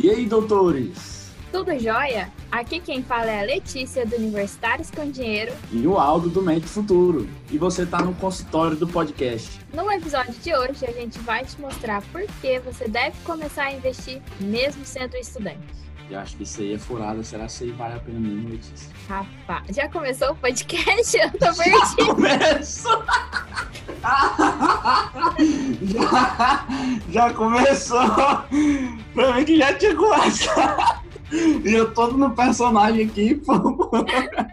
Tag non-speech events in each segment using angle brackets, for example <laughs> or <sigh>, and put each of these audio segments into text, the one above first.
E aí, doutores? Tudo jóia? Aqui quem fala é a Letícia do Universitários com Dinheiro e o Aldo do Mente Futuro. E você está no consultório do podcast. No episódio de hoje, a gente vai te mostrar por que você deve começar a investir mesmo sendo estudante. Eu acho que isso aí é furada. Será que isso aí vale a pena mesmo, Letícia? Rapaz, já começou o podcast? Eu tô perdido. Já começou! <laughs> já, já começou! Pra mim que já tinha começado. E eu todo no personagem aqui, pô.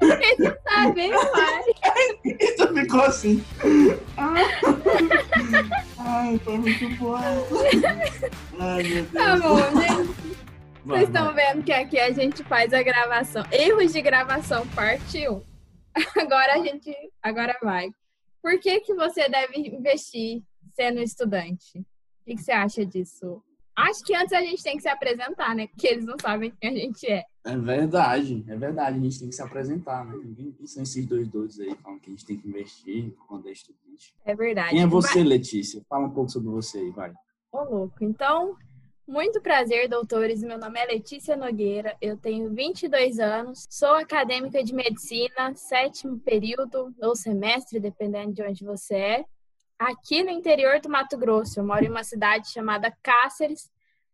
Ele tá bem mais. E tu ficou assim. Ai, foi muito bom. Ai, meu Deus. Tá bom, gente. Vocês estão vendo que aqui a gente faz a gravação. Erros de gravação, parte 1. Agora a gente. Agora vai. Por que, que você deve investir sendo estudante? O que, que você acha disso? Acho que antes a gente tem que se apresentar, né? Porque eles não sabem quem a gente é. É verdade, é verdade. A gente tem que se apresentar, né? Ninguém são esses dois doidos aí falando que a gente tem que investir quando é estudante. É verdade. Quem é você, vai... Letícia? Fala um pouco sobre você aí, vai. Ô, louco. Então, muito prazer, doutores. Meu nome é Letícia Nogueira, eu tenho 22 anos, sou acadêmica de medicina, sétimo período ou semestre, dependendo de onde você é, aqui no interior do Mato Grosso. Eu moro em uma cidade chamada Cáceres,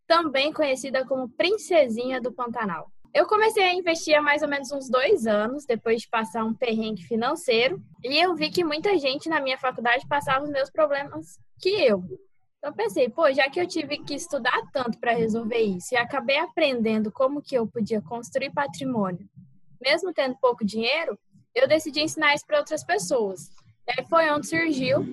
também conhecida como Princesinha do Pantanal. Eu comecei a investir há mais ou menos uns dois anos, depois de passar um perrengue financeiro, e eu vi que muita gente na minha faculdade passava os mesmos problemas que eu. Então pensei, pô, já que eu tive que estudar tanto para resolver isso e acabei aprendendo como que eu podia construir patrimônio, mesmo tendo pouco dinheiro, eu decidi ensinar isso para outras pessoas. E aí foi onde surgiu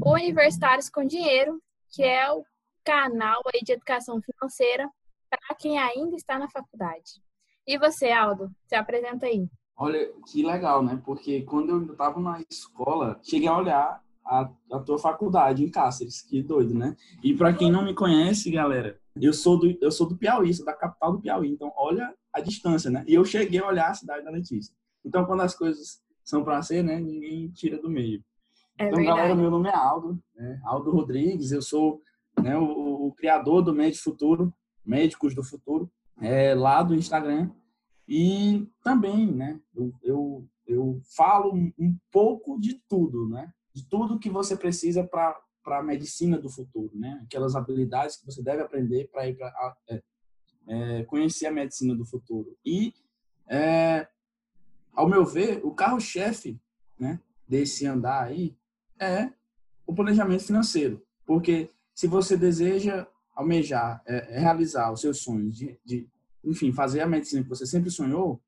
o Universitários com Dinheiro, que é o canal aí de educação financeira para quem ainda está na faculdade. E você, Aldo, se apresenta aí. Olha, que legal, né? Porque quando eu estava na escola, cheguei a olhar a, a tua faculdade em Cáceres, que doido, né? E para quem não me conhece, galera, eu sou do eu sou do Piauí, sou da capital do Piauí, então olha a distância, né? E eu cheguei a olhar a cidade da Letícia. Então quando as coisas são para ser, né, ninguém tira do meio. É então, verdade. galera, meu nome é Aldo, né? Aldo Rodrigues, eu sou né, o, o criador do Médico Futuro, Médicos do Futuro, é, lá do Instagram. E também, né, eu, eu, eu falo um pouco de tudo, né? de tudo que você precisa para a medicina do futuro, né? Aquelas habilidades que você deve aprender para ir para é, é, conhecer a medicina do futuro. E, é, ao meu ver, o carro-chefe, né, desse andar aí é o planejamento financeiro, porque se você deseja almejar, é, realizar os seus sonhos de, de, enfim, fazer a medicina que você sempre sonhou,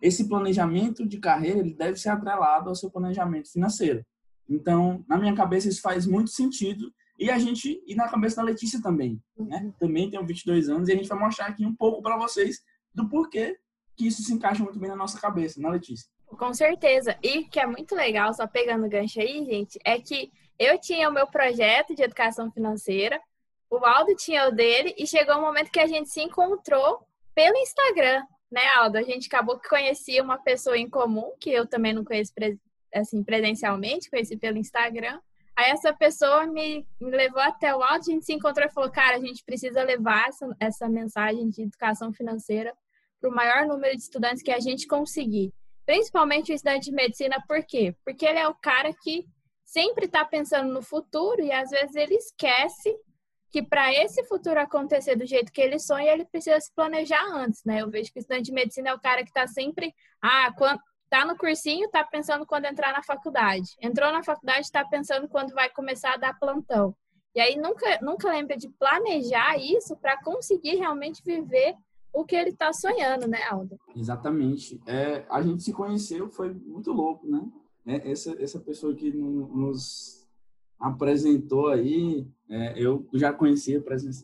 esse planejamento de carreira ele deve ser atrelado ao seu planejamento financeiro. Então, na minha cabeça, isso faz muito sentido. E a gente, e na cabeça da Letícia também, né? Uhum. Também tem 22 anos e a gente vai mostrar aqui um pouco para vocês do porquê que isso se encaixa muito bem na nossa cabeça, na Letícia? Com certeza. E que é muito legal, só pegando o gancho aí, gente, é que eu tinha o meu projeto de educação financeira, o Aldo tinha o dele, e chegou um momento que a gente se encontrou pelo Instagram, né, Aldo? A gente acabou que conhecia uma pessoa em comum, que eu também não conheço assim, presencialmente, conheci pelo Instagram. Aí essa pessoa me, me levou até o alto, a gente se encontrou e falou, cara, a gente precisa levar essa, essa mensagem de educação financeira para o maior número de estudantes que a gente conseguir. Principalmente o estudante de medicina, por quê? Porque ele é o cara que sempre está pensando no futuro e às vezes ele esquece que para esse futuro acontecer do jeito que ele sonha, ele precisa se planejar antes, né? Eu vejo que o estudante de medicina é o cara que está sempre, ah, quando, Tá no cursinho, tá pensando quando entrar na faculdade. Entrou na faculdade, tá pensando quando vai começar a dar plantão. E aí nunca, nunca lembra de planejar isso para conseguir realmente viver o que ele está sonhando, né, Aldo? Exatamente. É, a gente se conheceu, foi muito louco, né? É, essa, essa pessoa que nos apresentou aí, é, eu já conhecia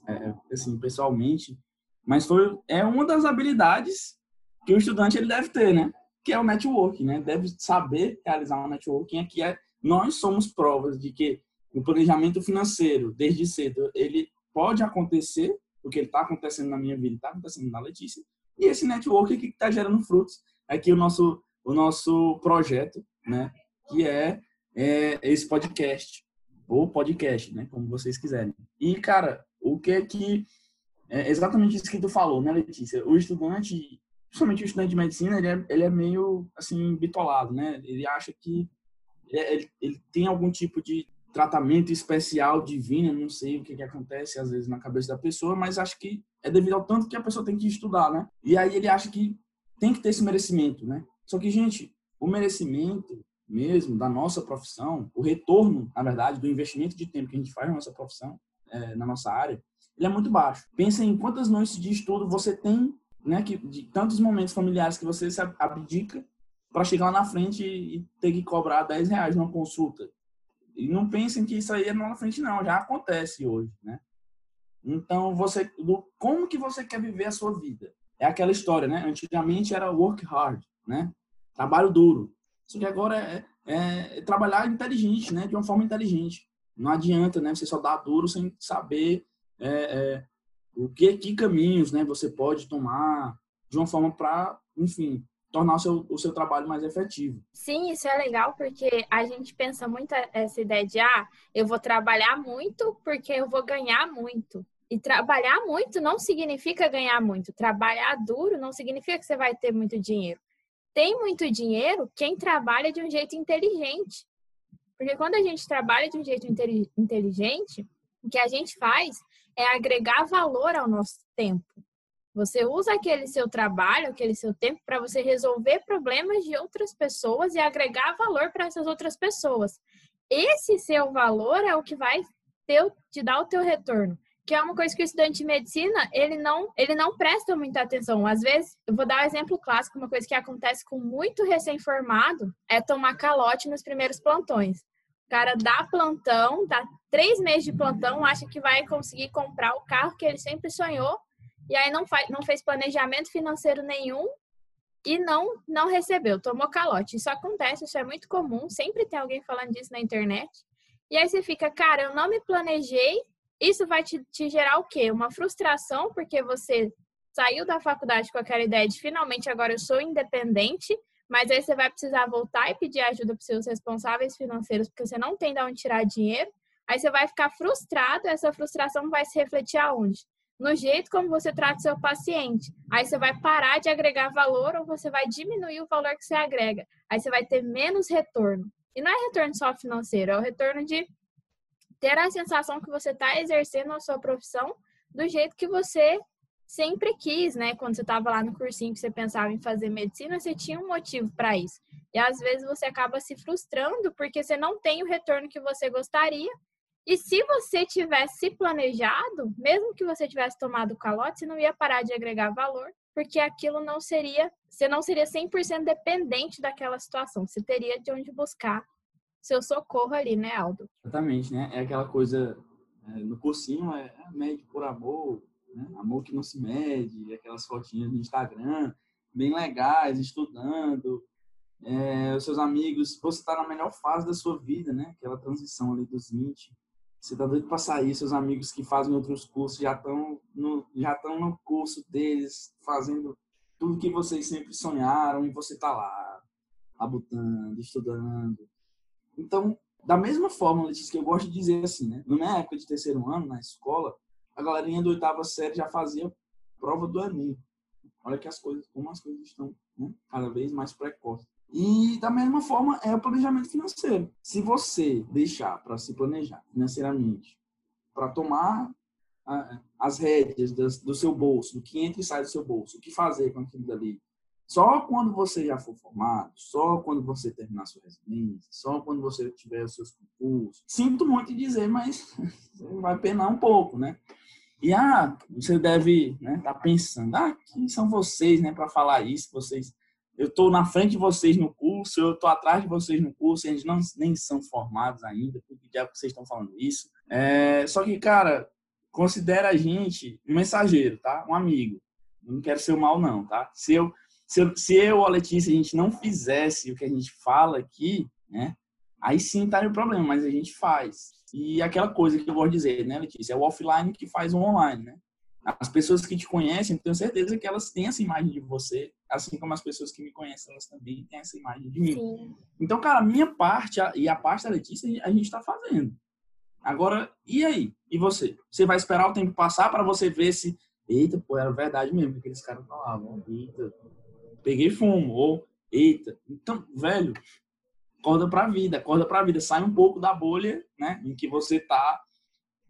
é, assim, pessoalmente, mas foi, é uma das habilidades que o estudante ele deve ter, né? que é o networking, né? Deve saber realizar um networking. Aqui é nós somos provas de que o planejamento financeiro, desde cedo, ele pode acontecer, porque ele está acontecendo na minha vida, está acontecendo na Letícia, e esse networking que está gerando frutos. Aqui o nosso o nosso projeto, né? Que é, é esse podcast ou podcast, né? Como vocês quiserem. E cara, o que é que é exatamente isso que tu falou, né, Letícia? O estudante, principalmente o estudante de medicina, ele é, ele é meio, assim, bitolado, né? Ele acha que ele, ele tem algum tipo de tratamento especial divino, não sei o que, que acontece às vezes na cabeça da pessoa, mas acho que é devido ao tanto que a pessoa tem que estudar, né? E aí ele acha que tem que ter esse merecimento, né? Só que, gente, o merecimento mesmo da nossa profissão, o retorno, na verdade, do investimento de tempo que a gente faz na nossa profissão, é, na nossa área, ele é muito baixo. Pensa em quantas noites de estudo você tem, né, que, de tantos momentos familiares que você se abdica para chegar lá na frente e ter que cobrar 10 reais numa consulta. E não pensem que isso aí é lá na frente, não. Já acontece hoje, né? Então, você, como que você quer viver a sua vida? É aquela história, né? Antigamente era work hard, né? Trabalho duro. Só que agora é, é, é trabalhar inteligente, né? De uma forma inteligente. Não adianta, né? Você só dar duro sem saber é, é, o que, que caminhos, né? Você pode tomar de uma forma para, enfim, tornar o seu, o seu trabalho mais efetivo. Sim, isso é legal porque a gente pensa muito essa ideia de ah, eu vou trabalhar muito porque eu vou ganhar muito. E trabalhar muito não significa ganhar muito. Trabalhar duro não significa que você vai ter muito dinheiro. Tem muito dinheiro quem trabalha de um jeito inteligente. Porque quando a gente trabalha de um jeito inteligente, o que a gente faz é agregar valor ao nosso tempo. Você usa aquele seu trabalho, aquele seu tempo para você resolver problemas de outras pessoas e agregar valor para essas outras pessoas. Esse seu valor é o que vai ter, te dar o teu retorno. Que é uma coisa que o estudante de medicina, ele não, ele não presta muita atenção. Às vezes, eu vou dar um exemplo clássico, uma coisa que acontece com muito recém-formado, é tomar calote nos primeiros plantões. O cara dá plantão, dá três meses de plantão, acha que vai conseguir comprar o carro que ele sempre sonhou, e aí não, faz, não fez planejamento financeiro nenhum e não não recebeu, tomou calote. Isso acontece, isso é muito comum, sempre tem alguém falando disso na internet. E aí você fica, cara, eu não me planejei. Isso vai te, te gerar o quê? Uma frustração, porque você saiu da faculdade com aquela ideia de finalmente agora eu sou independente, mas aí você vai precisar voltar e pedir ajuda para os seus responsáveis financeiros, porque você não tem de onde tirar dinheiro. Aí você vai ficar frustrado, essa frustração vai se refletir aonde? No jeito como você trata seu paciente. Aí você vai parar de agregar valor ou você vai diminuir o valor que você agrega. Aí você vai ter menos retorno. E não é retorno só financeiro, é o retorno de ter a sensação que você está exercendo a sua profissão do jeito que você sempre quis, né? Quando você estava lá no cursinho que você pensava em fazer medicina, você tinha um motivo para isso. E às vezes você acaba se frustrando porque você não tem o retorno que você gostaria e se você tivesse planejado, mesmo que você tivesse tomado o calote, você não ia parar de agregar valor, porque aquilo não seria, você não seria 100% dependente daquela situação. Você teria de onde buscar seu socorro ali, né, Aldo? Exatamente, né? É aquela coisa é, no cursinho é, é mede por amor, né? amor que não se mede, aquelas fotinhas no Instagram, bem legais, estudando, é, os seus amigos, você está na melhor fase da sua vida, né? Aquela transição ali dos 20 você tá doido para sair, seus amigos que fazem outros cursos já estão no, já estão no curso deles, fazendo tudo que vocês sempre sonharam e você tá lá, labutando, estudando. Então, da mesma forma, Letícia, que eu gosto de dizer assim, né? Na minha época de terceiro ano, na escola, a galerinha do oitava série já fazia prova do Enem. Olha que as coisas, como as coisas estão né? cada vez mais precoces. E da mesma forma é o planejamento financeiro. Se você deixar para se planejar financeiramente, para tomar as rédeas do seu bolso, do que entra e sai do seu bolso, o que fazer com aquilo dali, só quando você já for formado, só quando você terminar sua residência, só quando você tiver os seus concursos. Sinto muito dizer, mas <laughs> vai penar um pouco, né? E ah, você deve estar né, tá pensando, ah, quem são vocês, né, para falar isso? Vocês eu estou na frente de vocês no curso, eu estou atrás de vocês no curso, eles não, nem são formados ainda, por que diabo vocês estão falando isso? É, só que, cara, considera a gente um mensageiro, tá? Um amigo. Eu não quero ser o mal, não, tá? Se eu, se eu, se eu a Letícia, a gente não fizesse o que a gente fala aqui, né? Aí sim estaria o problema, mas a gente faz. E aquela coisa que eu vou dizer, né, Letícia? É o offline que faz o online, né? As pessoas que te conhecem, tenho certeza que elas têm essa imagem de você, assim como as pessoas que me conhecem, elas também têm essa imagem de mim. Sim. Então, cara, a minha parte e a parte da Letícia, a gente está fazendo. Agora, e aí? E você? Você vai esperar o tempo passar para você ver se eita, pô, era verdade mesmo que aqueles caras falavam, eita, peguei fumo, ou eita. Então, velho, acorda pra vida, acorda pra vida, sai um pouco da bolha, né, em que você tá,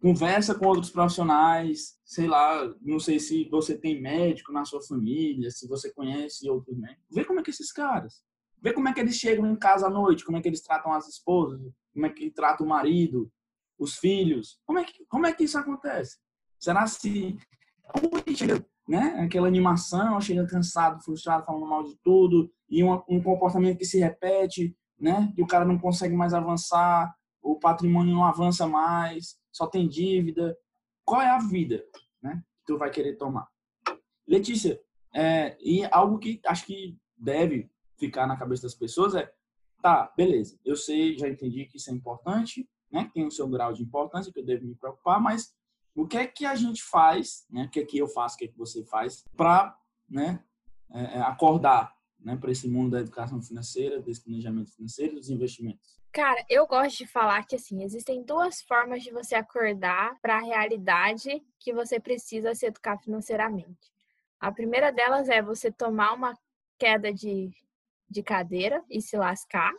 conversa com outros profissionais, sei lá, não sei se você tem médico na sua família, se você conhece outros médicos, vê como é que esses caras, vê como é que eles chegam em casa à noite, como é que eles tratam as esposas, como é que trata o marido, os filhos, como é que, como é que isso acontece? Será se chega, né? Aquela animação, chega cansado, frustrado, falando mal de tudo, e um, um comportamento que se repete, né? E o cara não consegue mais avançar, o patrimônio não avança mais, só tem dívida. Qual é a vida, né? Que tu vai querer tomar? Letícia, é, e algo que acho que deve ficar na cabeça das pessoas é, tá, beleza, eu sei, já entendi que isso é importante, né? Tem o seu grau de importância que eu devo me preocupar, mas o que é que a gente faz, né? O que é que eu faço, o que é que você faz para, né? É, é, acordar, né? Para esse mundo da educação financeira, desse planejamento financeiro, dos investimentos. Cara, eu gosto de falar que assim existem duas formas de você acordar para a realidade que você precisa se educar financeiramente. A primeira delas é você tomar uma queda de, de cadeira e se lascar,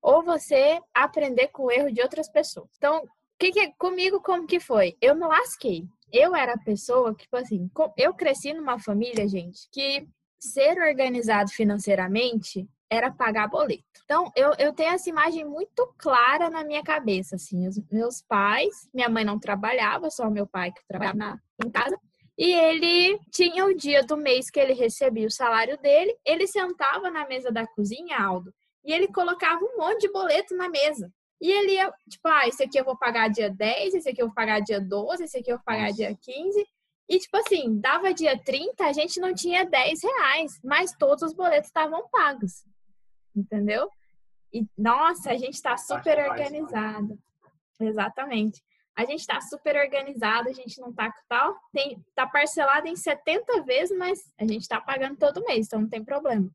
ou você aprender com o erro de outras pessoas. Então, que, que comigo como que foi? Eu me lasquei. Eu era a pessoa que, tipo assim, eu cresci numa família, gente, que ser organizado financeiramente era pagar boleto. Então, eu, eu tenho essa imagem muito clara na minha cabeça, assim. Os meus pais, minha mãe não trabalhava, só meu pai que trabalhava na, em casa. E ele tinha o dia do mês que ele recebia o salário dele, ele sentava na mesa da cozinha, Aldo, e ele colocava um monte de boleto na mesa. E ele ia, tipo, ah, esse aqui eu vou pagar dia 10, esse aqui eu vou pagar dia 12, esse aqui eu vou pagar Nossa. dia 15. E, tipo assim, dava dia 30, a gente não tinha 10 reais, mas todos os boletos estavam pagos. Entendeu? E, nossa, a gente está super organizado. Exatamente. A gente está super organizado, a gente não tá tal. Tem, tá parcelado em 70 vezes, mas a gente está pagando todo mês, então não tem problema.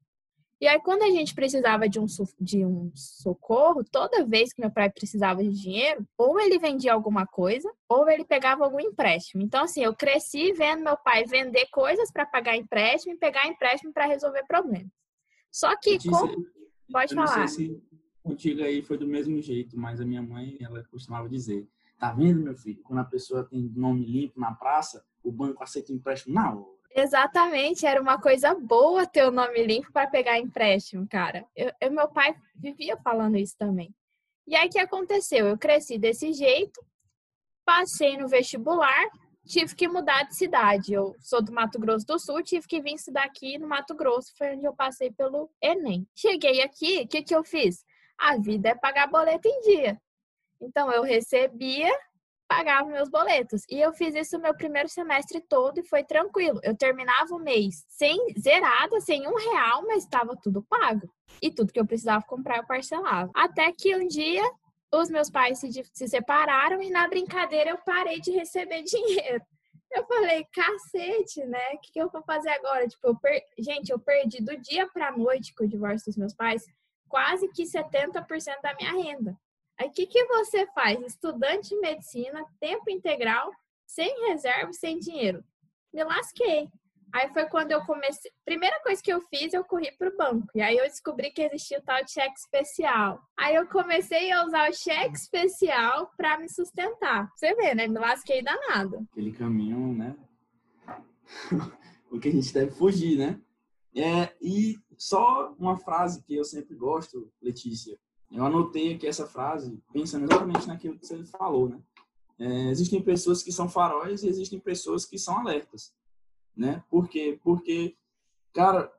E aí, quando a gente precisava de um, de um socorro, toda vez que meu pai precisava de dinheiro, ou ele vendia alguma coisa, ou ele pegava algum empréstimo. Então, assim, eu cresci vendo meu pai vender coisas para pagar empréstimo e pegar empréstimo para resolver problemas. Só que, disse, como... pode eu falar. Não sei se contigo aí foi do mesmo jeito, mas a minha mãe, ela costumava dizer: tá vendo, meu filho? Quando a pessoa tem nome limpo na praça, o banco aceita empréstimo na hora. Exatamente, era uma coisa boa ter o nome limpo para pegar empréstimo, cara. Eu, eu, meu pai vivia falando isso também. E aí o que aconteceu? Eu cresci desse jeito, passei no vestibular, tive que mudar de cidade. Eu sou do Mato Grosso do Sul, tive que vir estudar aqui no Mato Grosso, foi onde eu passei pelo Enem. Cheguei aqui, o que, que eu fiz? A vida é pagar boleto em dia. Então eu recebia pagava meus boletos. E eu fiz isso meu primeiro semestre todo e foi tranquilo. Eu terminava o mês sem zerada, sem um real, mas estava tudo pago. E tudo que eu precisava comprar eu parcelava. Até que um dia os meus pais se, se separaram e na brincadeira eu parei de receber <laughs> dinheiro. Eu falei, cacete, né? O que, que eu vou fazer agora? Tipo, eu per... gente, eu perdi do dia pra noite com o divórcio dos meus pais quase que 70% da minha renda. O que, que você faz? Estudante de medicina, tempo integral, sem reserva, sem dinheiro. Me lasquei. Aí foi quando eu comecei. Primeira coisa que eu fiz, eu corri para o banco. E aí eu descobri que existia o tal cheque especial. Aí eu comecei a usar o cheque especial para me sustentar. Você vê, né? Me lasquei danado. Aquele caminho, né? <laughs> o que a gente deve fugir, né? É, e só uma frase que eu sempre gosto, Letícia, eu anotei aqui essa frase pensando exatamente naquilo que você falou, né? É, existem pessoas que são faróis e existem pessoas que são alertas, né? Por quê? Porque, cara,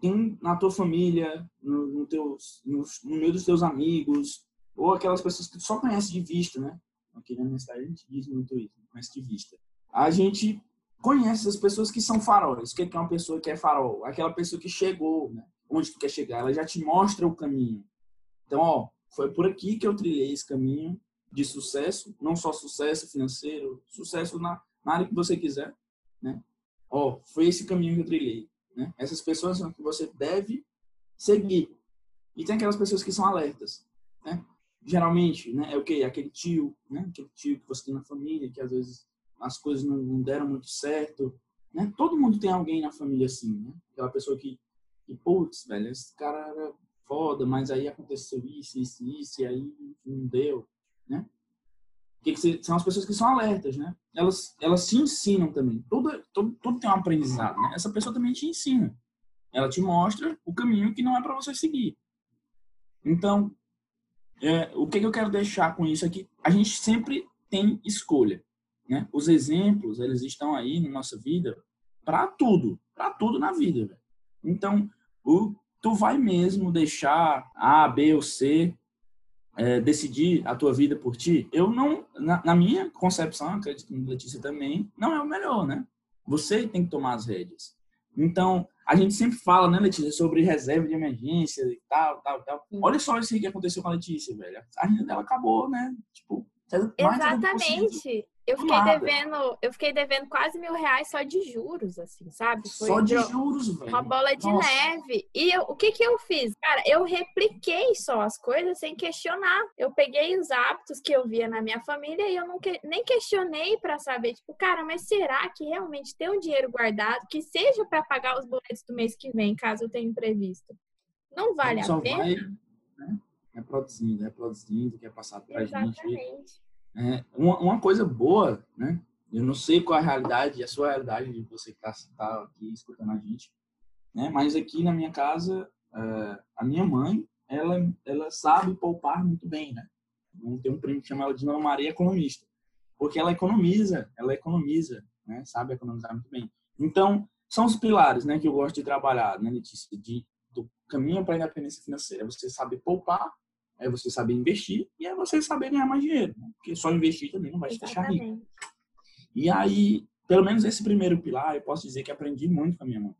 tem na tua família, no, no, teus, no, no meio dos teus amigos, ou aquelas pessoas que tu só conhece de vista, né? Aqui na minha cidade a gente diz muito isso, conhece de vista. A gente conhece as pessoas que são faróis. O que é uma pessoa que é farol? Aquela pessoa que chegou, né? Onde tu quer chegar, ela já te mostra o caminho. Então, ó, foi por aqui que eu trilhei esse caminho de sucesso, não só sucesso financeiro, sucesso na, na área que você quiser, né? Ó, foi esse caminho que eu trilhei, né? Essas pessoas são que você deve seguir. E tem aquelas pessoas que são alertas, né? Geralmente, né, é o quê? Aquele tio, né? Aquele tio que você tem na família, que às vezes as coisas não, não deram muito certo, né? Todo mundo tem alguém na família assim, né? Aquela pessoa que, que putz, velho, esse cara era foda, mas aí aconteceu isso, isso, isso, e aí não deu, né? Que são as pessoas que são alertas, né? Elas, elas te ensinam também. Tudo, tudo, tudo tem um aprendizado, né? Essa pessoa também te ensina. Ela te mostra o caminho que não é para você seguir. Então, é, o que, que eu quero deixar com isso aqui? A gente sempre tem escolha. Né? Os exemplos, eles estão aí na nossa vida para tudo, para tudo na vida. Então, o, tu vai mesmo deixar A, B ou C é, decidir a tua vida por ti? Eu não, na, na minha concepção, acredito que Letícia também, não é o melhor, né? Você tem que tomar as rédeas. Então, a gente sempre fala, né, Letícia, sobre reserva de emergência e tal, tal, tal. Olha só isso que aconteceu com a Letícia, velho. A renda dela acabou, né? Tipo, Exatamente. Eu fiquei Nada. devendo, eu fiquei devendo quase mil reais só de juros, assim, sabe? Foi só de juros, velho. Uma bola de Nossa. neve. E eu, o que que eu fiz? Cara, eu repliquei só as coisas sem questionar. Eu peguei os hábitos que eu via na minha família e eu não que, nem questionei para saber, tipo, cara, mas será que realmente ter um dinheiro guardado que seja para pagar os boletos do mês que vem, caso eu tenha imprevisto, não vale a pena? Vai, né? É produzindo, é produzindo, que é passado pra Exatamente. gente. É, uma, uma coisa boa, né? Eu não sei qual é a realidade, a sua realidade de você que está tá aqui escutando a gente, né? Mas aqui na minha casa, uh, a minha mãe, ela, ela sabe poupar muito bem, né? Tem um primo que chama ela de Dona Maria Economista, porque ela economiza, ela economiza, né? Sabe economizar muito bem. Então, são os pilares, né? Que eu gosto de trabalhar, né, Letícia? De, do caminho para a independência financeira. Você sabe poupar é você saber investir e é você saber ganhar mais dinheiro. Né? Porque só investir também não vai te deixar rico. E aí, pelo menos esse primeiro pilar, eu posso dizer que aprendi muito com a minha mãe.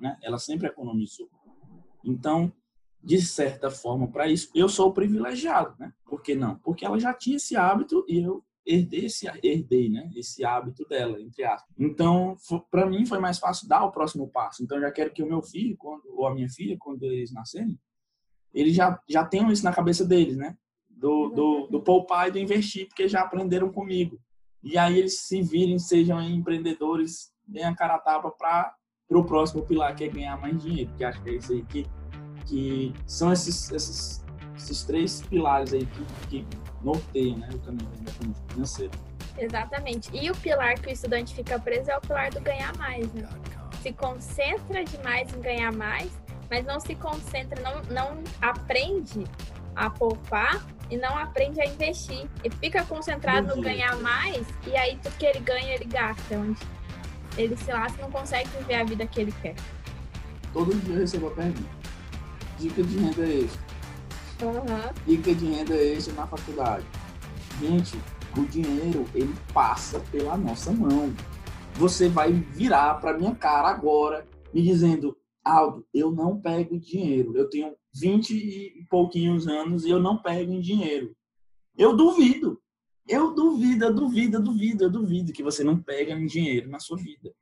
Né? Ela sempre economizou. Então, de certa forma, para isso, eu sou privilegiado, né? Por que não? Porque ela já tinha esse hábito e eu herdei esse, herdei, né? Esse hábito dela, entre aspas. Então, para mim foi mais fácil dar o próximo passo. Então, já quero que o meu filho, quando, ou a minha filha, quando eles nascerem, eles já, já tenham isso na cabeça deles, né? Do, do, do poupar e do investir, porque já aprenderam comigo. E aí eles se virem, sejam empreendedores, deem a cara a tapa para o próximo pilar, que é ganhar mais dinheiro. Que acho que é isso aí que, que são esses, esses, esses três pilares aí que, que norteiam né, o caminho financeiro. Exatamente. E o pilar que o estudante fica preso é o pilar do ganhar mais, né? Se concentra demais em ganhar mais mas não se concentra, não, não aprende a poupar e não aprende a investir. Ele fica concentrado no ganhar mais e aí tudo que ele ganha ele gasta. Onde ele se lasca não consegue viver a vida que ele quer. Todo dia eu recebo a pergunta. Dica de renda extra. Uhum. Dica de renda extra na faculdade. Gente, o dinheiro ele passa pela nossa mão. Você vai virar para minha cara agora me dizendo Aldo, eu não pego dinheiro. Eu tenho 20 e pouquinhos anos e eu não pego em dinheiro. Eu duvido. Eu duvido, eu duvido, eu duvido, eu duvido que você não pega em dinheiro na sua vida.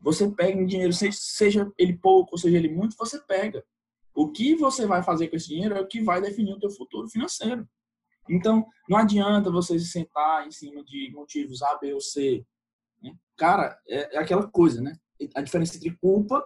Você pega em dinheiro, seja ele pouco, seja ele muito, você pega. O que você vai fazer com esse dinheiro é o que vai definir o teu futuro financeiro. Então, não adianta você se sentar em cima de motivos A, B ou C. Né? Cara, é, é aquela coisa, né? A diferença entre culpa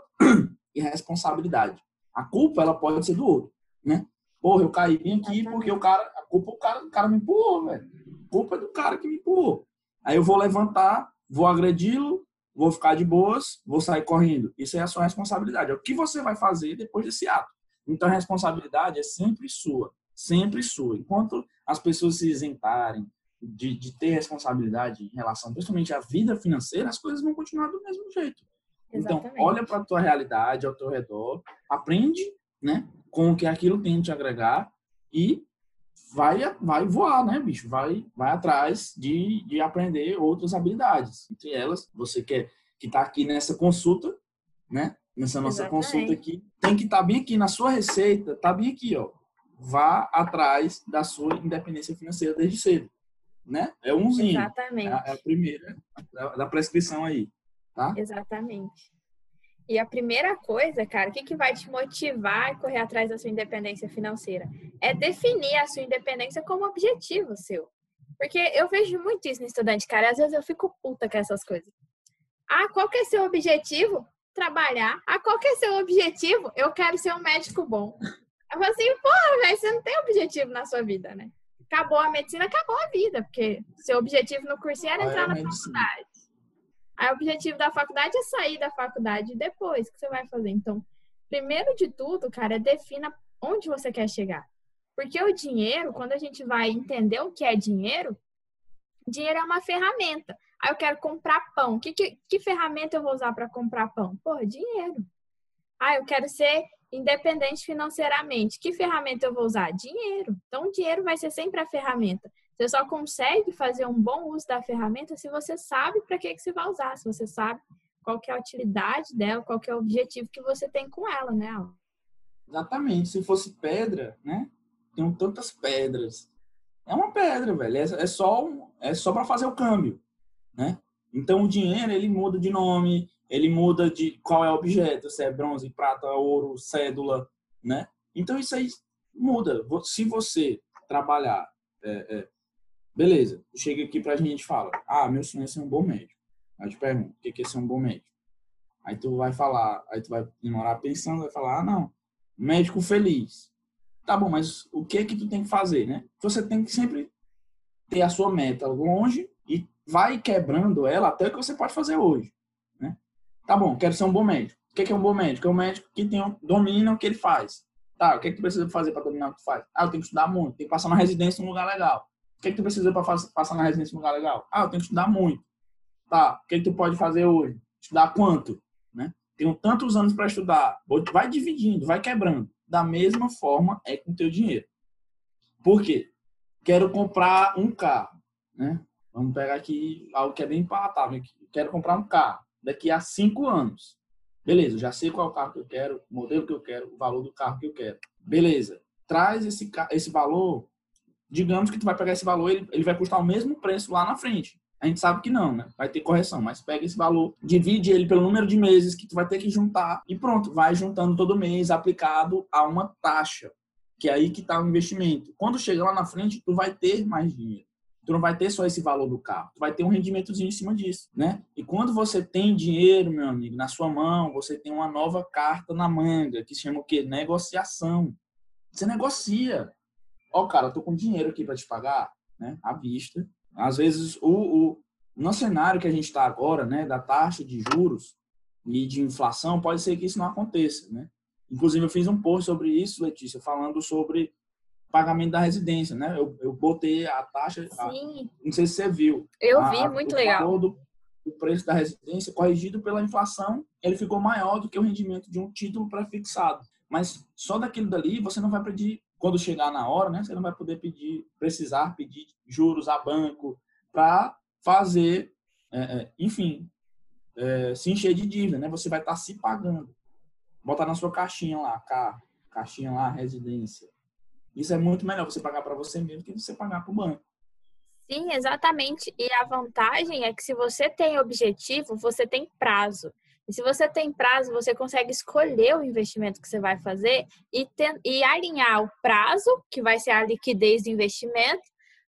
e responsabilidade. A culpa, ela pode ser do outro, né? Porra, eu caí aqui porque o cara, a culpa, o cara, o cara me empurrou, velho. A culpa é do cara que me empurrou. Aí eu vou levantar, vou agredi-lo, vou ficar de boas, vou sair correndo. Isso é a sua responsabilidade. É o que você vai fazer depois desse ato. Então a responsabilidade é sempre sua, sempre sua. Enquanto as pessoas se isentarem de, de ter responsabilidade em relação, principalmente à vida financeira, as coisas vão continuar do mesmo jeito. Então, Exatamente. Então, olha para a tua realidade ao teu redor, aprende, né, com o que aquilo tem te agregar e vai vai voar, né, bicho? Vai vai atrás de, de aprender outras habilidades. Entre elas, você quer que está aqui nessa consulta, né? Nessa nossa Exatamente. consulta aqui, tem que estar tá bem aqui na sua receita, tá bem aqui, ó. Vá atrás da sua independência financeira desde cedo, né? É umzinho. Exatamente. É a, é a primeira da prescrição aí. Tá? Exatamente. E a primeira coisa, cara, o que, que vai te motivar a correr atrás da sua independência financeira? É definir a sua independência como objetivo seu. Porque eu vejo muito isso no estudante, cara. Às vezes eu fico puta com essas coisas. Ah, qual que é seu objetivo? Trabalhar. Ah, qual que é seu objetivo? Eu quero ser um médico bom. Eu falo assim, porra, velho, você não tem objetivo na sua vida, né? Acabou a medicina, acabou a vida, porque seu objetivo no cursinho era entrar na faculdade. Aí o objetivo da faculdade é sair da faculdade depois que você vai fazer. Então, primeiro de tudo, cara, defina onde você quer chegar. Porque o dinheiro, quando a gente vai entender o que é dinheiro, dinheiro é uma ferramenta. Aí eu quero comprar pão. Que, que, que ferramenta eu vou usar para comprar pão? Porra, dinheiro. Ah, eu quero ser independente financeiramente. Que ferramenta eu vou usar? Dinheiro. Então, o dinheiro vai ser sempre a ferramenta. Você só consegue fazer um bom uso da ferramenta se você sabe para que, que você vai usar, se você sabe qual é a utilidade dela, qual é o objetivo que você tem com ela, né? Exatamente. Se fosse pedra, né? Tem tantas pedras. É uma pedra, velho. É, é só, é só para fazer o câmbio, né? Então o dinheiro ele muda de nome, ele muda de qual é o objeto, se é bronze, prata, ouro, cédula, né? Então isso aí muda. Se você trabalhar, é, é, beleza, chega aqui pra gente e fala, ah, meu sonho é ser um bom médico. Aí eu te pergunto, o que é ser um bom médico? Aí tu vai falar, aí tu vai demorar pensando, vai falar, ah, não, médico feliz. Tá bom, mas o que é que tu tem que fazer, né? Você tem que sempre ter a sua meta longe e vai quebrando ela até o que você pode fazer hoje, né? Tá bom, quero ser um bom médico. O que é, que é um bom médico? É um médico que tem, domina o que ele faz. Tá, o que é que tu precisa fazer para dominar o que tu faz? Ah, eu tenho que estudar muito, tenho que passar na residência em um lugar legal. O que é que tu precisa para passar na residência em um lugar legal? Ah, eu tenho que estudar muito. Tá, o que é que tu pode fazer hoje? Estudar quanto? Né? Tenho tantos anos para estudar. Vai dividindo, vai quebrando. Da mesma forma é com o teu dinheiro. Por quê? Quero comprar um carro, né? Vamos pegar aqui algo que é bem palatável. Quero comprar um carro daqui a cinco anos. Beleza, já sei qual carro que eu quero, o modelo que eu quero, o valor do carro que eu quero. Beleza. Traz esse, esse valor, digamos que tu vai pegar esse valor, ele, ele vai custar o mesmo preço lá na frente. A gente sabe que não, né? Vai ter correção, mas pega esse valor, divide ele pelo número de meses que tu vai ter que juntar e pronto, vai juntando todo mês aplicado a uma taxa, que é aí que está o investimento. Quando chegar lá na frente, tu vai ter mais dinheiro tu não vai ter só esse valor do carro, tu vai ter um rendimentozinho em cima disso, né? E quando você tem dinheiro, meu amigo, na sua mão, você tem uma nova carta na manga, que se chama o quê? Negociação. Você negocia. Ó, oh, cara, eu tô com dinheiro aqui para te pagar, né? À vista. Às vezes, o, o, no cenário que a gente está agora, né, da taxa de juros e de inflação, pode ser que isso não aconteça, né? Inclusive, eu fiz um post sobre isso, Letícia, falando sobre pagamento da residência, né? Eu, eu botei a taxa, a, não sei se você viu. Eu a, vi, muito legal. Do, o preço da residência corrigido pela inflação, ele ficou maior do que o rendimento de um título pré-fixado. Mas só daquilo dali você não vai pedir, quando chegar na hora, né? Você não vai poder pedir, precisar pedir juros a banco para fazer, é, é, enfim, é, se encher de dívida, né? Você vai estar tá se pagando. Botar na sua caixinha lá, carro, caixinha lá, residência isso é muito melhor você pagar para você mesmo que você pagar para o banco. Sim, exatamente. E a vantagem é que se você tem objetivo, você tem prazo. E se você tem prazo, você consegue escolher o investimento que você vai fazer e, ter, e alinhar o prazo, que vai ser a liquidez do investimento,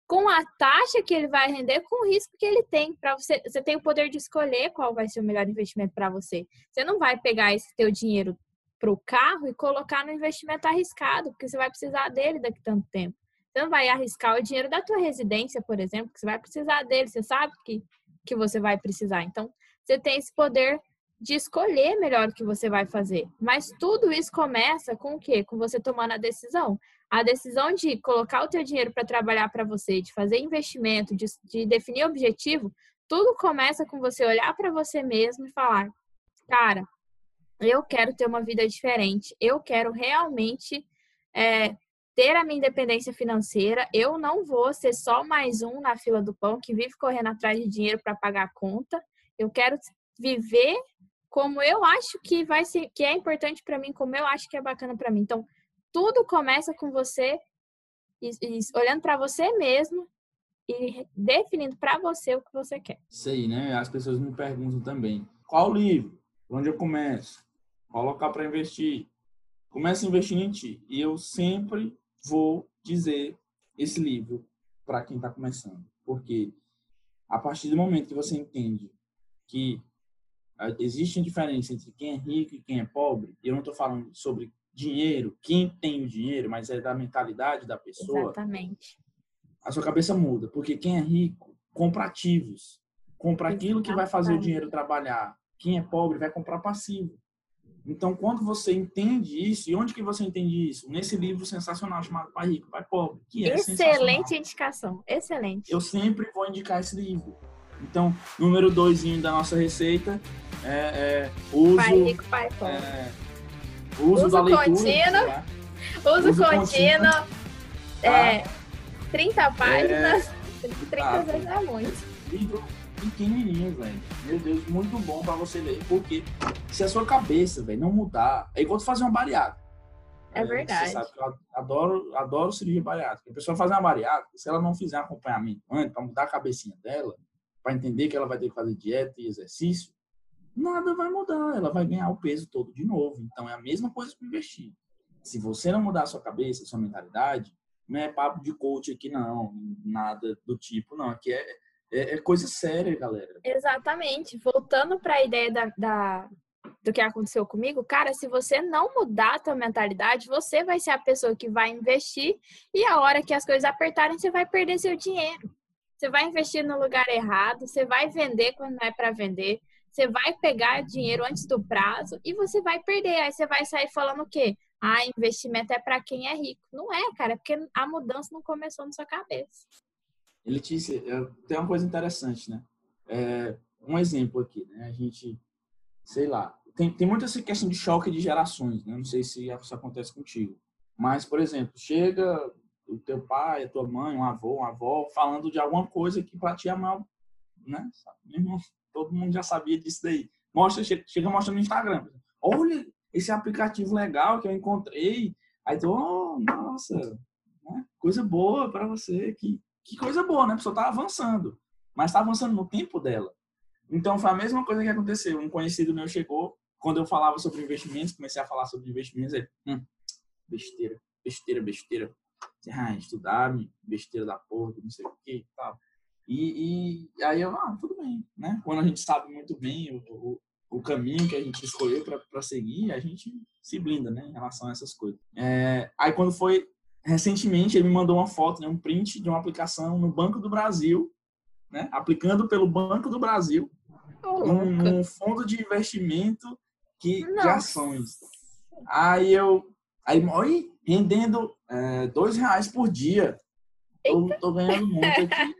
com a taxa que ele vai render, com o risco que ele tem. Para você, você tem o poder de escolher qual vai ser o melhor investimento para você. Você não vai pegar esse teu dinheiro para o carro e colocar no investimento arriscado, porque você vai precisar dele daqui a tanto tempo. Você não vai arriscar o dinheiro da tua residência, por exemplo, que você vai precisar dele, você sabe que, que você vai precisar. Então, você tem esse poder de escolher melhor o que você vai fazer. Mas tudo isso começa com o quê? Com você tomando a decisão. A decisão de colocar o teu dinheiro para trabalhar para você, de fazer investimento, de, de definir objetivo, tudo começa com você olhar para você mesmo e falar: cara, eu quero ter uma vida diferente, eu quero realmente é, ter a minha independência financeira, eu não vou ser só mais um na fila do pão que vive correndo atrás de dinheiro para pagar a conta, eu quero viver como eu acho que vai ser, que é importante para mim, como eu acho que é bacana para mim. Então, tudo começa com você e, e, olhando para você mesmo e definindo para você o que você quer. Aí, né? As pessoas me perguntam também: qual livro? Onde eu começo? colocar para investir. Comece investindo em ti. E eu sempre vou dizer esse livro para quem está começando. Porque a partir do momento que você entende que existe uma diferença entre quem é rico e quem é pobre, eu não estou falando sobre dinheiro, quem tem o dinheiro, mas é da mentalidade da pessoa. Exatamente. A sua cabeça muda, porque quem é rico compra ativos, compra aquilo que vai fazer o dinheiro trabalhar. Quem é pobre vai comprar passivo. Então, quando você entende isso, e onde que você entende isso? Nesse livro sensacional chamado Pai Rico, Pai Pobre, que é Excelente indicação, excelente. Eu sempre vou indicar esse livro. Então, número dois da nossa receita é, é uso... Pai Rico, Pai Pobre. É, uso, uso da leitura. Contínuo, uso, uso contínuo. É, 30 tá? páginas. É, 30 vezes é muito. Livro pequenininho, velho. Meu Deus, muito bom para você ler, porque se a sua cabeça, velho, não mudar, é igual tu fazer uma bariátrica. É, é verdade. Você sabe que eu adoro, adoro cirurgia bariátrica. A pessoa fazer uma bariátrica, se ela não fizer acompanhamento antes, para mudar a cabecinha dela, para entender que ela vai ter que fazer dieta e exercício, nada vai mudar. Ela vai ganhar o peso todo de novo. Então é a mesma coisa para investir. Se você não mudar a sua cabeça, a sua mentalidade, não é papo de coach aqui, não. Nada do tipo, não. Aqui é é, é coisa séria, galera. Exatamente. Voltando para a ideia da, da, do que aconteceu comigo, cara, se você não mudar a tua mentalidade, você vai ser a pessoa que vai investir e a hora que as coisas apertarem, você vai perder seu dinheiro. Você vai investir no lugar errado, você vai vender quando não é para vender, você vai pegar dinheiro antes do prazo e você vai perder. Aí você vai sair falando o quê? Ah, investimento é para quem é rico. Não é, cara, é porque a mudança não começou na sua cabeça. Letícia, tem uma coisa interessante, né? É, um exemplo aqui, né? A gente, sei lá, tem, tem muita essa questão de choque de gerações, né? Não sei se isso acontece contigo. Mas, por exemplo, chega o teu pai, a tua mãe, um avô, uma avó, falando de alguma coisa que para ti é mal, né? Irmão, todo mundo já sabia disso daí. Mostra, chega mostrando no Instagram. Olha esse aplicativo legal que eu encontrei. Aí tu, oh, nossa, né? coisa boa para você que que coisa boa, né? A pessoa tá avançando, mas tá avançando no tempo dela. Então foi a mesma coisa que aconteceu. Um conhecido meu chegou, quando eu falava sobre investimentos, comecei a falar sobre investimentos, ele, hum, besteira, besteira, besteira. Ah, estudar, besteira da porra, não sei o que tal. E, e, aí eu, ah, tudo bem, né? Quando a gente sabe muito bem o, o, o caminho que a gente escolheu para seguir, a gente se blinda, né? Em relação a essas coisas. É, aí quando foi recentemente ele me mandou uma foto, né, um print de uma aplicação no Banco do Brasil, né, aplicando pelo Banco do Brasil, um, um, fundo de investimento que, de ações. Aí eu, aí, oi, rendendo é, dois reais por dia. Tô, tô, ganhando muito aqui.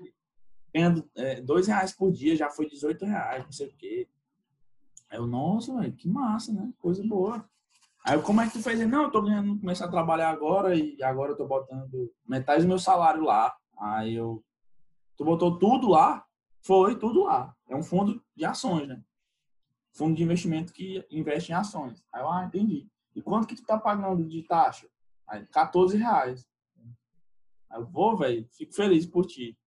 Ganhando é, dois reais por dia, já foi 18 reais, não sei o quê. Aí eu, nossa, véio, que massa, né? Coisa boa. Aí como é que tu fez? Não, eu tô ganhando, começar a trabalhar agora e agora eu tô botando metade do meu salário lá. Aí eu, tu botou tudo lá? Foi, tudo lá. É um fundo de ações, né? Fundo de investimento que investe em ações. Aí eu, ah, entendi. E quanto que tu tá pagando de taxa? Aí, 14 reais. Aí eu vou, velho, fico feliz por ti.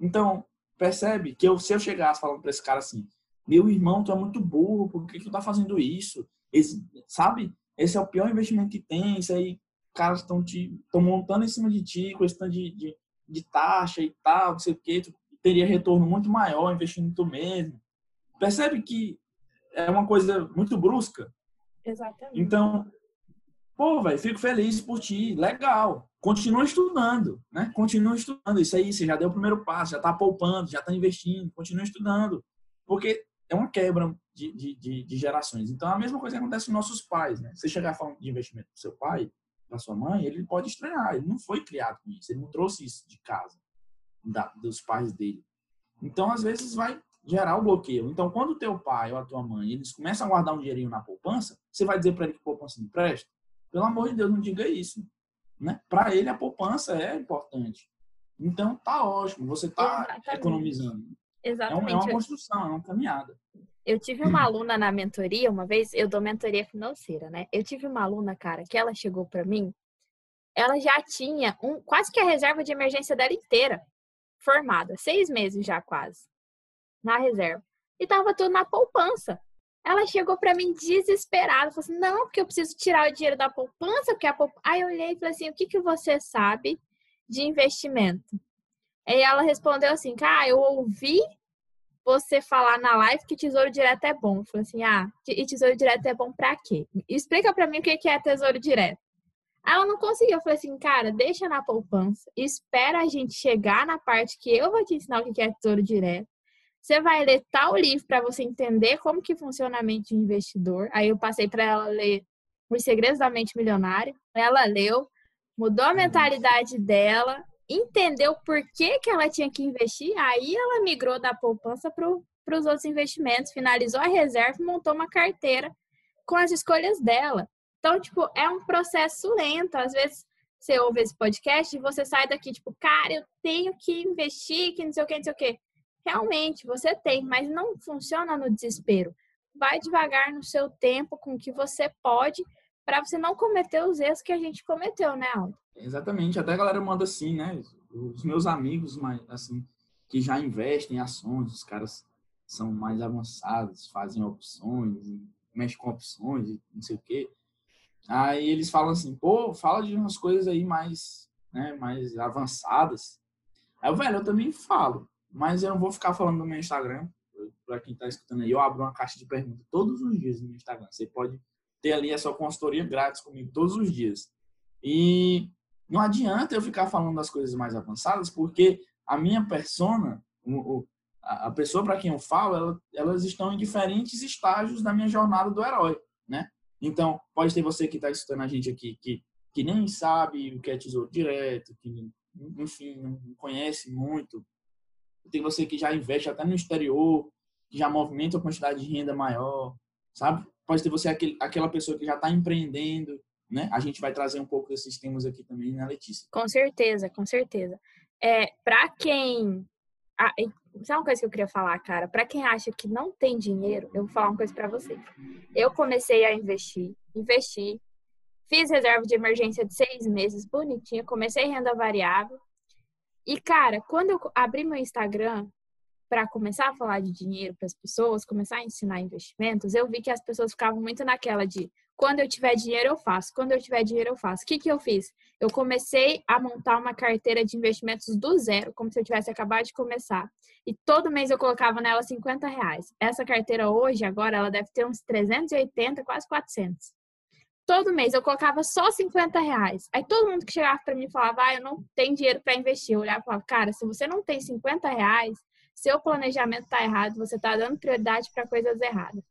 Então, percebe que eu, se eu chegasse falando pra esse cara assim, meu irmão, tu é muito burro, por que, tu tá fazendo isso? Esse, sabe? esse é o pior investimento que tem, isso aí, caras estão te estão montando em cima de ti, questão de, de, de taxa e tal, não sei o que, tu teria retorno muito maior investindo em tu mesmo. Percebe que é uma coisa muito brusca? Exatamente. Então, pô, velho, fico feliz por ti, legal. Continua estudando, né? Continua estudando. Isso aí, você já deu o primeiro passo, já tá poupando, já tá investindo, continua estudando. Porque é uma quebra de, de, de, gerações. Então, a mesma coisa acontece com nossos pais, né? Você chegar falando de investimento do seu pai, da sua mãe, ele pode estranhar. Ele não foi criado com isso. Ele não trouxe isso de casa, da, dos pais dele. Então, às vezes, vai gerar o bloqueio. Então, quando o teu pai ou a tua mãe, eles começam a guardar um dinheirinho na poupança, você vai dizer para ele que poupança não? Pelo amor de Deus, não diga isso. Né? Para ele, a poupança é importante. Então, tá ótimo. Você está economizando. Exatamente. É, uma construção, é uma caminhada. Eu tive uma aluna na mentoria uma vez, eu dou mentoria financeira, né? Eu tive uma aluna, cara, que ela chegou para mim, ela já tinha um, quase que a reserva de emergência dela inteira formada, seis meses já quase, na reserva. E tava tudo na poupança. Ela chegou para mim desesperada, falou assim: "Não, porque eu preciso tirar o dinheiro da poupança, porque a poupança". Aí eu olhei e falei assim: "O que que você sabe de investimento?" E ela respondeu assim, cara, eu ouvi você falar na live que tesouro direto é bom. Eu falei assim, ah, e tesouro direto é bom pra quê? Explica pra mim o que é tesouro direto. Aí ela não conseguiu. Eu falei assim, cara, deixa na poupança, espera a gente chegar na parte que eu vou te ensinar o que é tesouro direto. Você vai ler tal livro para você entender como que funciona a mente de investidor. Aí eu passei para ela ler Os Segredos da Mente Milionária. Ela leu, mudou a mentalidade dela, entendeu por que, que ela tinha que investir. Aí ela migrou da poupança para os outros investimentos, finalizou a reserva e montou uma carteira com as escolhas dela. Então, tipo, é um processo lento. Às vezes você ouve esse podcast e você sai daqui, tipo, cara, eu tenho que investir, que não sei o que, não sei o que. Realmente, você tem, mas não funciona no desespero. Vai devagar no seu tempo, com o que você pode, para você não cometer os erros que a gente cometeu, né, Aldo? Exatamente. Até a galera manda assim, né? Os meus amigos, assim, que já investem em ações, os caras são mais avançados, fazem opções, mexem com opções, não sei o quê. Aí eles falam assim, pô, fala de umas coisas aí mais, né, mais avançadas. Aí, velho, eu também falo. Mas eu não vou ficar falando no meu Instagram. Para quem está escutando aí, eu abro uma caixa de perguntas todos os dias no meu Instagram. Você pode ter ali a sua consultoria grátis comigo todos os dias. E não adianta eu ficar falando das coisas mais avançadas, porque a minha persona, a pessoa para quem eu falo, elas estão em diferentes estágios da minha jornada do herói, né? Então, pode ter você que está escutando a gente aqui que, que nem sabe o que é tesouro direto, que, enfim, não conhece muito tem você que já investe até no exterior, que já movimenta uma quantidade de renda maior, sabe? Pode ter você aquele, aquela pessoa que já está empreendendo, né? A gente vai trazer um pouco desses temas aqui também, né, Letícia? Com certeza, com certeza. É, para quem ah, sabe uma coisa que eu queria falar, cara? Para quem acha que não tem dinheiro, eu vou falar uma coisa para vocês. Eu comecei a investir, investi, fiz reserva de emergência de seis meses, bonitinha, comecei renda variável, e, cara, quando eu abri meu Instagram para começar a falar de dinheiro para as pessoas, começar a ensinar investimentos, eu vi que as pessoas ficavam muito naquela de quando eu tiver dinheiro eu faço, quando eu tiver dinheiro eu faço. O que, que eu fiz? Eu comecei a montar uma carteira de investimentos do zero, como se eu tivesse acabado de começar. E todo mês eu colocava nela 50 reais. Essa carteira hoje, agora, ela deve ter uns 380, quase 400 todo mês eu colocava só 50 reais. Aí todo mundo que chegava para mim falava, ah, eu não tenho dinheiro para investir. Eu olhava e falava, cara, se você não tem 50 reais, seu planejamento tá errado, você tá dando prioridade para coisas erradas.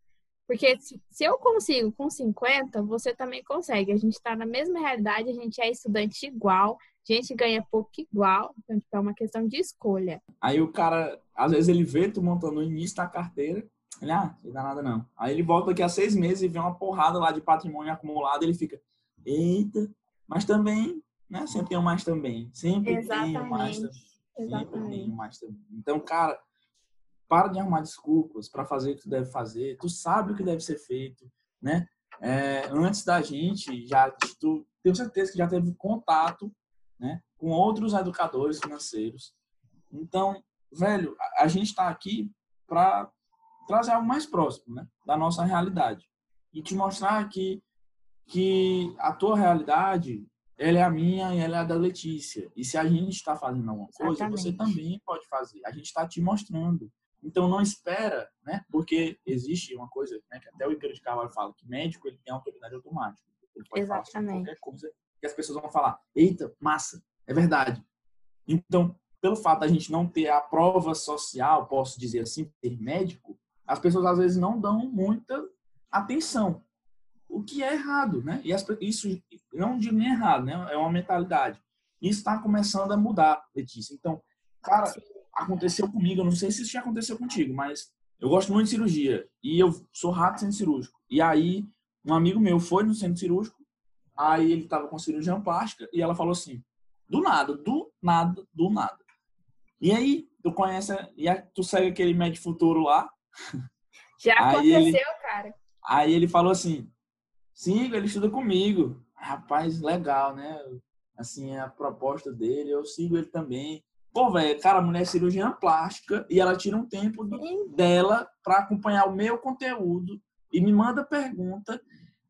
Porque se eu consigo com 50, você também consegue. A gente está na mesma realidade, a gente é estudante igual, a gente ganha pouco igual, então tipo, é uma questão de escolha. Aí o cara, às vezes ele vê tu montando o início da carteira, ele, ah, não dá nada não. Aí ele volta daqui a seis meses e vê uma porrada lá de patrimônio acumulado, ele fica, eita, mas também, né? Sempre tem um mais também. Sempre Exatamente. tem um mais também. Sempre tem um mais também. Então, cara, para de arrumar desculpas para fazer o que tu deve fazer. Tu sabe o que deve ser feito, né? É, antes da gente, já tu, tenho certeza que já teve contato, né, com outros educadores financeiros. Então, velho, a, a gente está aqui para trazer algo mais próximo né, da nossa realidade. E te mostrar que que a tua realidade ela é a minha e ela é a da Letícia. E se a gente está fazendo alguma coisa Exatamente. você também pode fazer. A gente está te mostrando. Então não espera né porque existe uma coisa né, que até o Igor de Carvalho fala que médico ele tem autoridade automática. Ele pode Exatamente. falar qualquer coisa que as pessoas vão falar. Eita massa é verdade. Então pelo fato da gente não ter a prova social posso dizer assim ser médico as pessoas às vezes não dão muita atenção, o que é errado, né? E as, isso não digo nem errado, né? É uma mentalidade. Isso está começando a mudar, Letícia. Então, cara, aconteceu comigo, eu não sei se isso já aconteceu contigo, mas eu gosto muito de cirurgia e eu sou rato centro cirúrgico. E aí, um amigo meu foi no centro cirúrgico, aí ele estava com cirurgião plástica e ela falou assim: do nada, do nada, do nada. E aí, tu conhece, e aí, tu segue aquele médico futuro lá, já aconteceu, aí ele, cara. Aí ele falou assim: sim, ele estuda comigo. Rapaz, legal, né? Assim, a proposta dele, eu sigo ele também. Pô, velho, cara, a mulher é cirurgiã plástica e ela tira um tempo dela para acompanhar o meu conteúdo e me manda pergunta.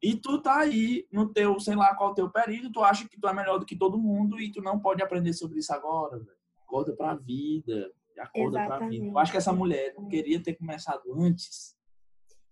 E tu tá aí no teu, sei lá qual é o teu período, tu acha que tu é melhor do que todo mundo e tu não pode aprender sobre isso agora, velho. acorda pra vida, acorda pra vida. Eu acho que essa mulher não queria ter começado antes.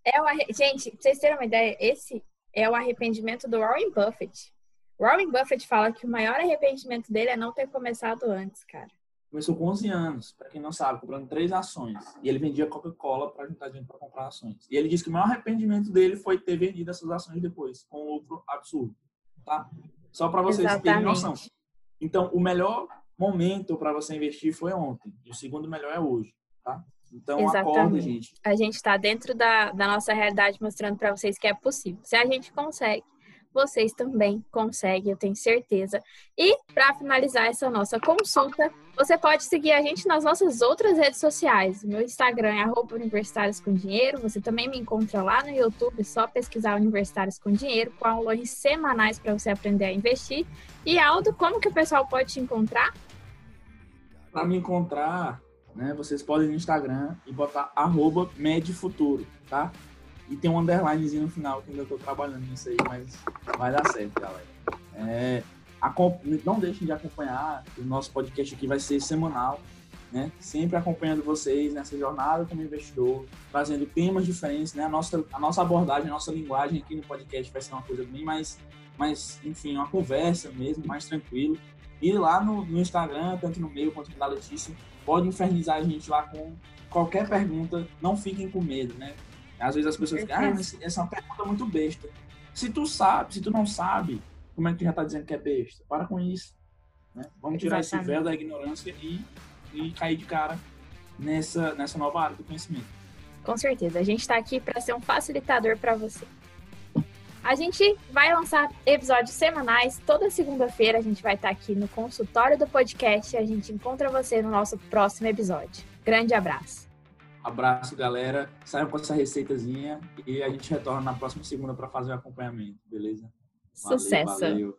É o arre... Gente, pra vocês terem uma ideia, esse é o arrependimento do Warren Buffett. Warren Buffett fala que o maior arrependimento dele é não ter começado antes, cara. Começou com 11 anos, para quem não sabe, comprando três ações. E ele vendia Coca-Cola para juntar dinheiro para comprar ações. E ele disse que o maior arrependimento dele foi ter vendido essas ações depois, com um lucro absurdo. Tá? Só para vocês Exatamente. terem noção. Então, o melhor momento para você investir foi ontem. E o segundo melhor é hoje, tá? Então, Exatamente. acorda, gente. A gente está dentro da, da nossa realidade mostrando para vocês que é possível. Se a gente consegue, vocês também conseguem, eu tenho certeza. E para finalizar essa nossa consulta, você pode seguir a gente nas nossas outras redes sociais. O meu Instagram é Universitários com Dinheiro. Você também me encontra lá no YouTube, só pesquisar Universitários com Dinheiro, com aulas semanais para você aprender a investir. E Aldo, como que o pessoal pode te encontrar? Para me encontrar, né, vocês podem ir no Instagram e botar Medfuturo, tá? E tem um underlinezinho no final que ainda estou trabalhando nisso aí, mas vai dar certo, galera. É, não deixem de acompanhar, o nosso podcast aqui vai ser semanal, né? Sempre acompanhando vocês nessa jornada como investidor, trazendo temas diferentes, né? A nossa, a nossa abordagem, a nossa linguagem aqui no podcast vai ser uma coisa bem mais, mais enfim, uma conversa mesmo, mais tranquilo. E lá no, no Instagram, tanto no meu quanto no da Letícia, pode infernizar a gente lá com qualquer pergunta, não fiquem com medo, né? Às vezes as pessoas ficam, ah, mas essa é uma pergunta muito besta. Se tu sabe, se tu não sabe, como é que tu já está dizendo que é besta? Para com isso. Né? Vamos tirar Exatamente. esse véu da ignorância e, e cair de cara nessa, nessa nova área do conhecimento. Com certeza. A gente está aqui para ser um facilitador para você. A gente vai lançar episódios semanais. Toda segunda-feira a gente vai estar aqui no consultório do podcast. A gente encontra você no nosso próximo episódio. Grande abraço. Abraço, galera. Saiam com essa receitazinha e a gente retorna na próxima segunda para fazer o acompanhamento, beleza? Valeu, Sucesso. Valeu.